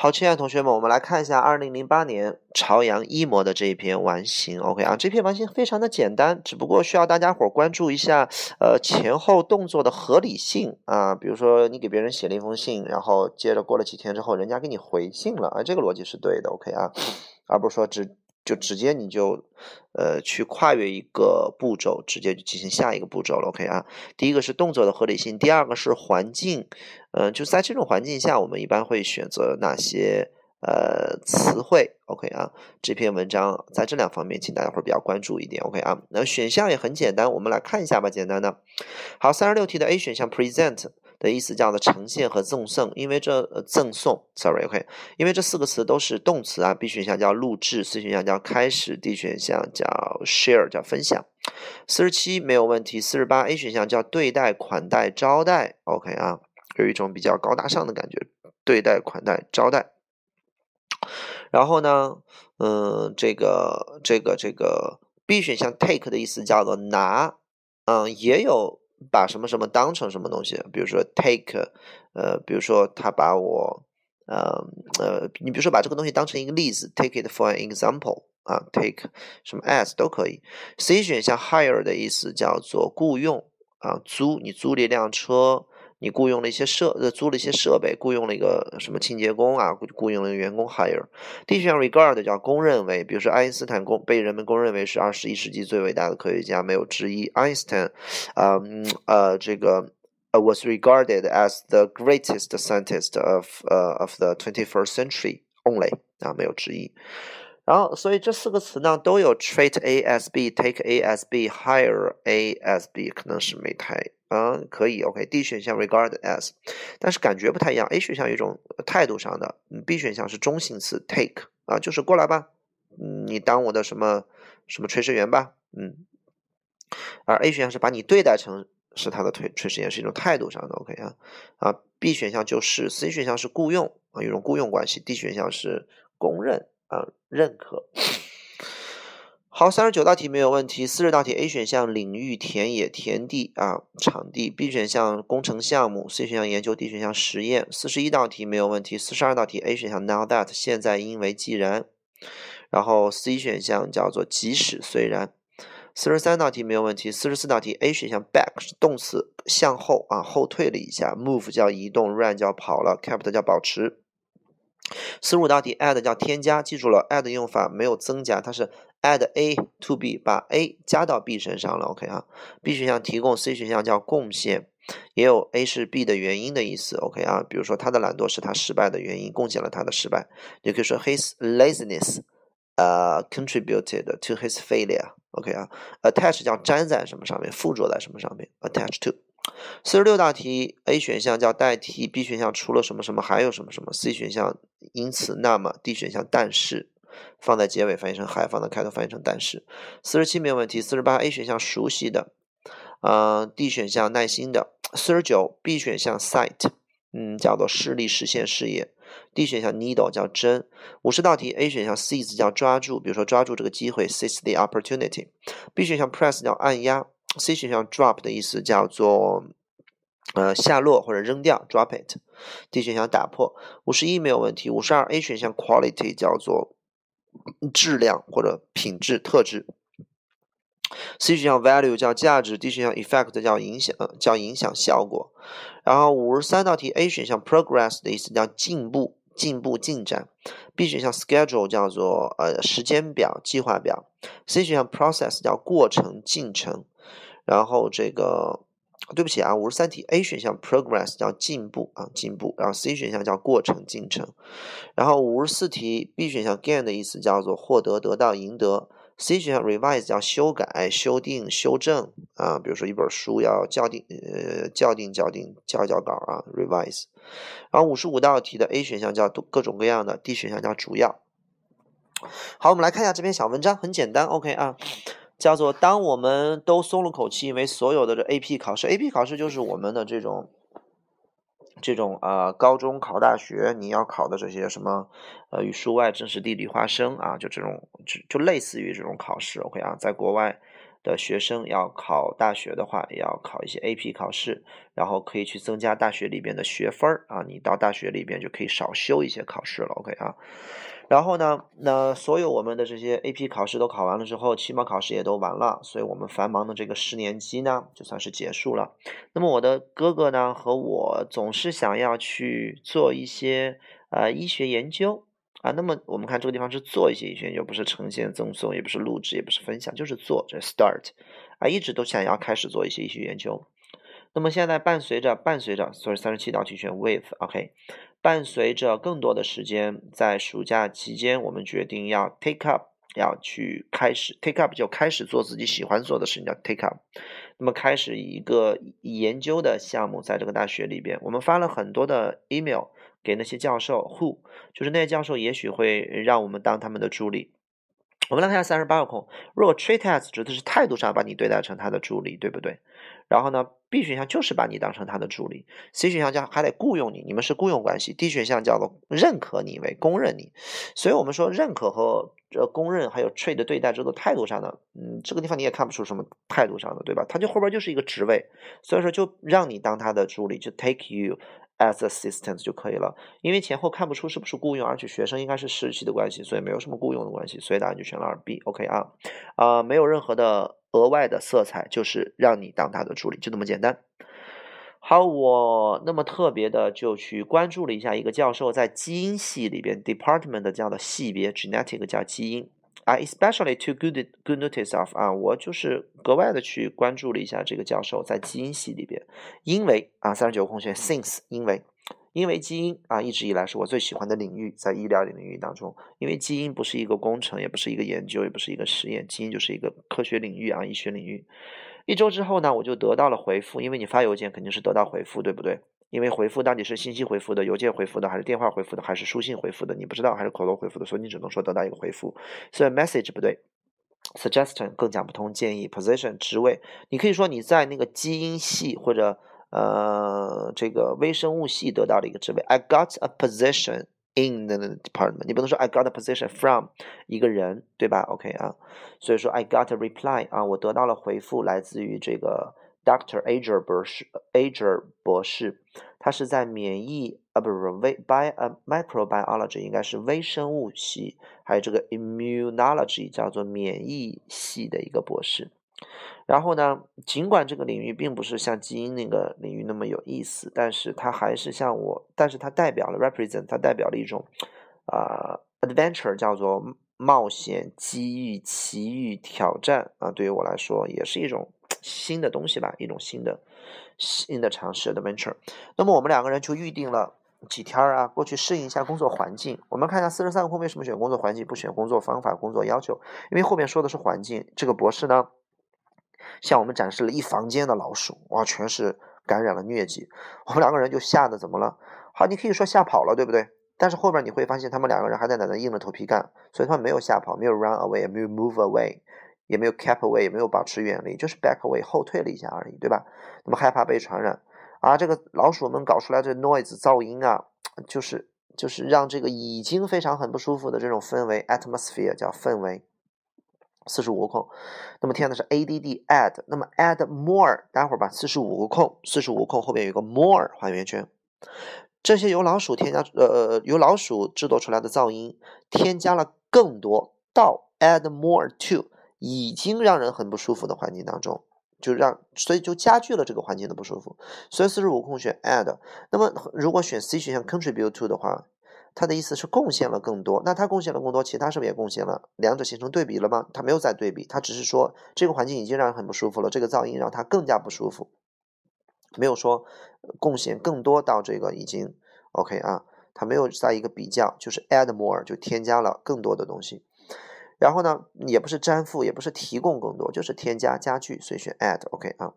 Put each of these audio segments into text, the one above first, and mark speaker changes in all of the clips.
Speaker 1: 好，亲爱的同学们，我们来看一下二零零八年朝阳一模的这一篇完形。OK 啊，这篇完形非常的简单，只不过需要大家伙关注一下，呃，前后动作的合理性啊。比如说，你给别人写了一封信，然后接着过了几天之后，人家给你回信了，啊，这个逻辑是对的。OK 啊，而不是说只。就直接你就，呃，去跨越一个步骤，直接就进行下一个步骤了。OK 啊，第一个是动作的合理性，第二个是环境，嗯，就在这种环境下，我们一般会选择哪些呃词汇？OK 啊，这篇文章在这两方面，请大家会比较关注一点。OK 啊，那选项也很简单，我们来看一下吧，简单的。好，三十六题的 A 选项 present。的意思叫做呈现和赠送，因为这赠送，sorry，OK，因为这四个词都是动词啊。B 选项叫录制，C 选项叫开始，D 选项叫 share，叫分享。四十七没有问题，四十八 A 选项叫对待、款待、招待，OK 啊，有一种比较高大上的感觉，对待、款待、招待。然后呢，嗯，这个这个这个 B 选项 take 的意思叫做拿，嗯，也有。把什么什么当成什么东西？比如说 take，呃，比如说他把我，呃呃，你比如说把这个东西当成一个例子，take it for an example 啊，take 什么 as 都可以。C 选项 hire 的意思叫做雇佣啊，租，你租了一辆车。你雇佣了一些设，呃，租了一些设备，雇佣了一个什么清洁工啊，雇雇佣了一个员工 hire。D 选项 regard 叫公认为，比如说爱因斯坦公被人们公认为是二十一世纪最伟大的科学家，没有之一。爱因斯坦，嗯呃，这个 was regarded as the greatest scientist of 呃 of the twenty first century only 啊，没有之一。然后，所以这四个词呢都有 treat as b take as b hire as B，可能是没太。嗯，可以，OK，D 选项 regard as，但是感觉不太一样。A 选项有一种态度上的，B 选项是中性词 take 啊，就是过来吧，嗯，你当我的什么什么炊事员吧，嗯，而 A 选项是把你对待成是他的炊炊事员，是一种态度上的，OK 啊啊，B 选项就是，C 选项是雇佣啊，一种雇佣关系，D 选项是公认啊，认可。好，三十九道题没有问题。四十道题，A 选项领域、田野、田地啊，场地；B 选项工程项目；C 选项研究；D 选项实验。四十一道题没有问题。四十二道题，A 选项 Now that 现在因为既然，然后 C 选项叫做即使虽然。四十三道题没有问题。四十四道题，A 选项 back 是动词，向后啊，后退了一下；move 叫移动；run 叫跑了；kept 叫保持。四十五道题，add 叫添加，记住了，add 用法没有增加，它是 add A to B，把 A 加到 B 身上了，OK 啊？B 选项提供，C 选项叫贡献，也有 A 是 B 的原因的意思，OK 啊？比如说他的懒惰是他失败的原因，贡献了他的失败，你可以说 His laziness，呃，contributed to his failure，OK 啊？Attach 叫粘在什么上面，附着在什么上面，attach to。四十六道题，A 选项叫代替，B 选项除了什么什么还有什么什么，C 选项因此那么，D 选项但是，放在结尾翻译成还，放在开头翻译成但是。四十七没有问题。四十八 A 选项熟悉的，嗯，D 选项耐心的。四十九 B 选项 sight，嗯，叫做视力实现事业。D 选项 needle 叫针。五十道题 A 选项 seize 叫抓住，比如说抓住这个机会，seize the opportunity。B 选项 press 叫按压。C 选项 drop 的意思叫做呃下落或者扔掉，drop it。D 选项打破。五十一没有问题。五十二 A 选项 quality 叫做质量或者品质特质。C 选项 value 叫价值。D 选项 effect 叫影响叫影响效果。然后五十三道题 A 选项 progress 的意思叫进步进步进展。B 选项 schedule 叫做呃时间表计划表。C 选项 process 叫过程进程。然后这个，对不起啊，五十三题 A 选项 progress 叫进步啊进步，然后 C 选项叫过程进程，然后五十四题 B 选项 gain 的意思叫做获得得到赢得，C 选项 revise 叫修改修订修正啊，比如说一本书要校订呃校订校订校校稿啊 revise，然后五十五道题的 A 选项叫各种各样的，D 选项叫主要。好，我们来看一下这篇小文章，很简单，OK 啊。叫做当我们都松了口气，因为所有的这 AP 考试，AP 考试就是我们的这种这种呃高中考大学你要考的这些什么呃语数外政史地理化生啊，就这种就就类似于这种考试，OK 啊，在国外的学生要考大学的话，也要考一些 AP 考试，然后可以去增加大学里边的学分儿啊。你到大学里边就可以少修一些考试了，OK 啊。然后呢，那所有我们的这些 AP 考试都考完了之后，期末考试也都完了，所以我们繁忙的这个十年级呢，就算是结束了。那么我的哥哥呢和我总是想要去做一些呃医学研究啊。那么我们看这个地方是做一些医学研究，不是呈现赠送，也不是录制，也不是分享，就是做，这 start 啊，一直都想要开始做一些医学研究。那么现在伴随着伴随着，所以三十七道题选 with，OK。伴随着更多的时间，在暑假期间，我们决定要 take up，要去开始 take up，就开始做自己喜欢做的事情，叫 take up。那么开始一个研究的项目，在这个大学里边，我们发了很多的 email 给那些教授，who 就是那些教授，也许会让我们当他们的助理。我们来看下三十八个空，如果 treat as 指的是态度上把你对待成他的助理，对不对？然后呢，B 选项就是把你当成他的助理，C 选项叫还得雇佣你，你们是雇佣关系。D 选项叫做认可你为公认你，所以我们说认可和呃公认还有 treat 对待这个态度上的，嗯，这个地方你也看不出什么态度上的，对吧？他就后边就是一个职位，所以说就让你当他的助理，就 take you as assistant 就可以了。因为前后看不出是不是雇佣，而且学生应该是实习的关系，所以没有什么雇佣的关系，所以答案就选了二 B，OK 啊，啊，没有任何的。额外的色彩就是让你当他的助理，就这么简单。好，我那么特别的就去关注了一下一个教授在基因系里边 department 这样的系别 genetic 叫基因啊，especially to good good notice of 啊，我就是格外的去关注了一下这个教授在基因系里边，因为啊三十九空选 since 因为。因为基因啊，一直以来是我最喜欢的领域，在医疗领域当中，因为基因不是一个工程，也不是一个研究，也不是一个实验，基因就是一个科学领域啊，医学领域。一周之后呢，我就得到了回复，因为你发邮件肯定是得到回复，对不对？因为回复到底是信息回复的、邮件回复的，还是电话回复的，还是书信回复的，你不知道，还是口头回复的，所以你只能说得到一个回复。所以 message 不对，suggestion 更讲不通，建议 position 职位，你可以说你在那个基因系或者。呃，这个微生物系得到了一个职位，I got a position in the department。你不能说 I got a position from 一个人，对吧？OK 啊，所以说 I got a reply 啊，我得到了回复，来自于这个 Dr. Ager 博士，Ager 博士，他是在免疫啊，不是不微 Bi 呃 Microbiology 应该是微生物系，还有这个 Immunology 叫做免疫系的一个博士。然后呢，尽管这个领域并不是像基因那个领域那么有意思，但是它还是像我，但是它代表了 represent，它代表了一种啊 adventure，叫做冒险、机遇、奇遇、挑战啊。对于我来说，也是一种新的东西吧，一种新的新的尝试 adventure。那么我们两个人就预定了几天啊，过去适应一下工作环境。我们看一下四十三个空为什么选工作环境，不选工作方法、工作要求？因为后面说的是环境。这个博士呢？向我们展示了一房间的老鼠，哇，全是感染了疟疾。我们两个人就吓得怎么了？好，你可以说吓跑了，对不对？但是后边你会发现，他们两个人还在那硬着头皮干，所以他们没有吓跑，没有 run away，也没有 move away，也没有 keep away，也没有保持远离，就是 back away，后退了一下而已，对吧？那么害怕被传染啊，这个老鼠们搞出来的 noise 噪音啊，就是就是让这个已经非常很不舒服的这种氛围 atmosphere 叫氛围。四十五个空，那么填的是 a d d add，那么 add more，待会儿把四十五个空，四十五个空后面有个 more 画圆圈，这些由老鼠添加，呃，由老鼠制作出来的噪音，添加了更多到 add more to 已经让人很不舒服的环境当中，就让所以就加剧了这个环境的不舒服，所以四十五空选 add，那么如果选 C 选项 contribute to 的话。他的意思是贡献了更多，那他贡献了更多，其他是不是也贡献了？两者形成对比了吗？他没有在对比，他只是说这个环境已经让人很不舒服了，这个噪音让他更加不舒服，没有说贡献更多到这个已经 OK 啊，他没有在一个比较，就是 add more 就添加了更多的东西，然后呢，也不是粘附，也不是提供更多，就是添加加剧，所以选 add OK 啊。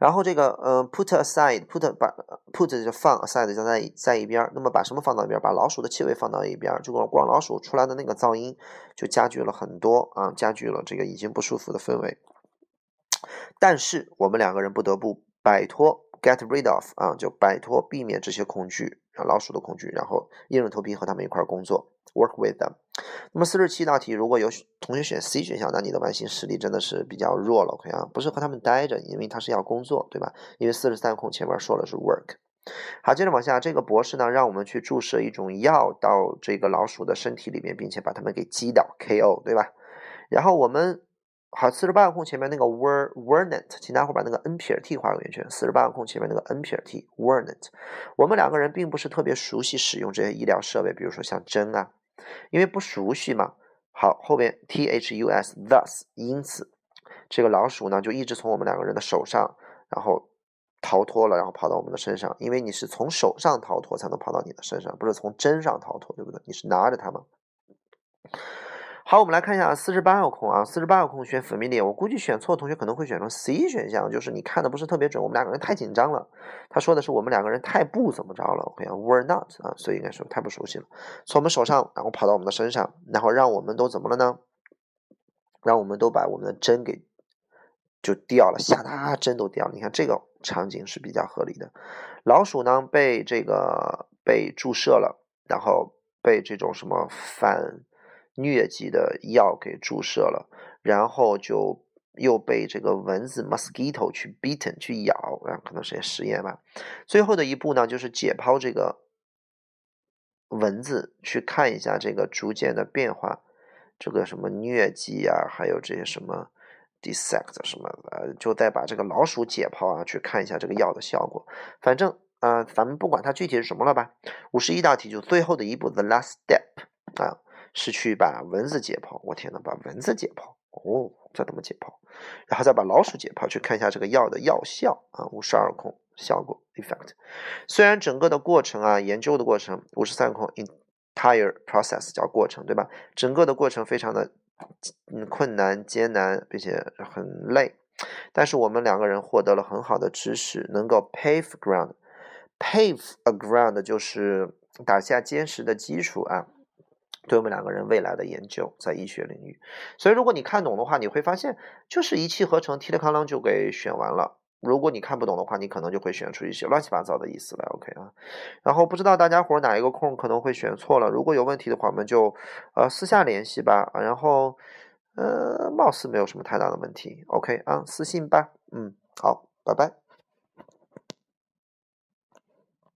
Speaker 1: 然后这个，呃，put aside，put 把 put 就放，aside 就在在一边。那么把什么放到一边？把老鼠的气味放到一边，就光光老鼠出来的那个噪音就加剧了很多啊，加剧了这个已经不舒服的氛围。但是我们两个人不得不摆脱 get rid of 啊，就摆脱、避免这些恐惧啊，老鼠的恐惧，然后硬着头皮和他们一块工作，work with them。那么四十七道题，如果有同学选 C 选项，那你的完形实力真的是比较弱了，OK 啊，不是和他们待着，因为他是要工作，对吧？因为四十三空前面说了是 work。好，接着往下，这个博士呢，让我们去注射一种药到这个老鼠的身体里面，并且把它们给击倒，KO，对吧？然后我们。好，四十八个空前面那个 were weren't，请大伙把那个 n 撇 t 画个圆圈。四十八个空前面那个 n 撇 t weren't，我们两个人并不是特别熟悉使用这些医疗设备，比如说像针啊，因为不熟悉嘛。好，后边 t h u s thus，因此这个老鼠呢就一直从我们两个人的手上，然后逃脱了，然后跑到我们的身上。因为你是从手上逃脱才能跑到你的身上，不是从针上逃脱，对不对？你是拿着它吗？好，我们来看一下四十八个空啊，四十八个空选 familiar，我估计选错同学可能会选成 C 选项，就是你看的不是特别准，我们两个人太紧张了。他说的是我们两个人太不怎么着了，OK，were not 啊，所以应该说太不熟悉了，从我们手上然后跑到我们的身上，然后让我们都怎么了呢？让我们都把我们的针给就掉了，吓哒，针都掉了。你看这个场景是比较合理的。老鼠呢被这个被注射了，然后被这种什么反。疟疾的药给注射了，然后就又被这个蚊子 mosquito 去 beaten 去咬，然后可能是实验吧。最后的一步呢，就是解剖这个蚊子，去看一下这个逐渐的变化，这个什么疟疾啊，还有这些什么 dissect 什么的，就再把这个老鼠解剖啊，去看一下这个药的效果。反正啊，咱们不管它具体是什么了吧。五十一道题就最后的一步，the last step 啊。是去把蚊子解剖，我天呐，把蚊子解剖哦，这怎么解剖？然后再把老鼠解剖，去看一下这个药的药效啊，五十二空效果 effect。虽然整个的过程啊，研究的过程五十三空 entire process 叫过程对吧？整个的过程非常的嗯困难艰难，并且很累，但是我们两个人获得了很好的知识，能够 pave ground，pave a ground 就是打下坚实的基础啊。对我们两个人未来的研究，在医学领域，所以如果你看懂的话，你会发现就是一气呵成，提了康啷就给选完了。如果你看不懂的话，你可能就会选出一些乱七八糟的意思来。OK 啊，然后不知道大家伙哪一个空可能会选错了，如果有问题的话，我们就呃私下联系吧。然后呃，貌似没有什么太大的问题。OK 啊，私信吧。嗯，好，拜拜。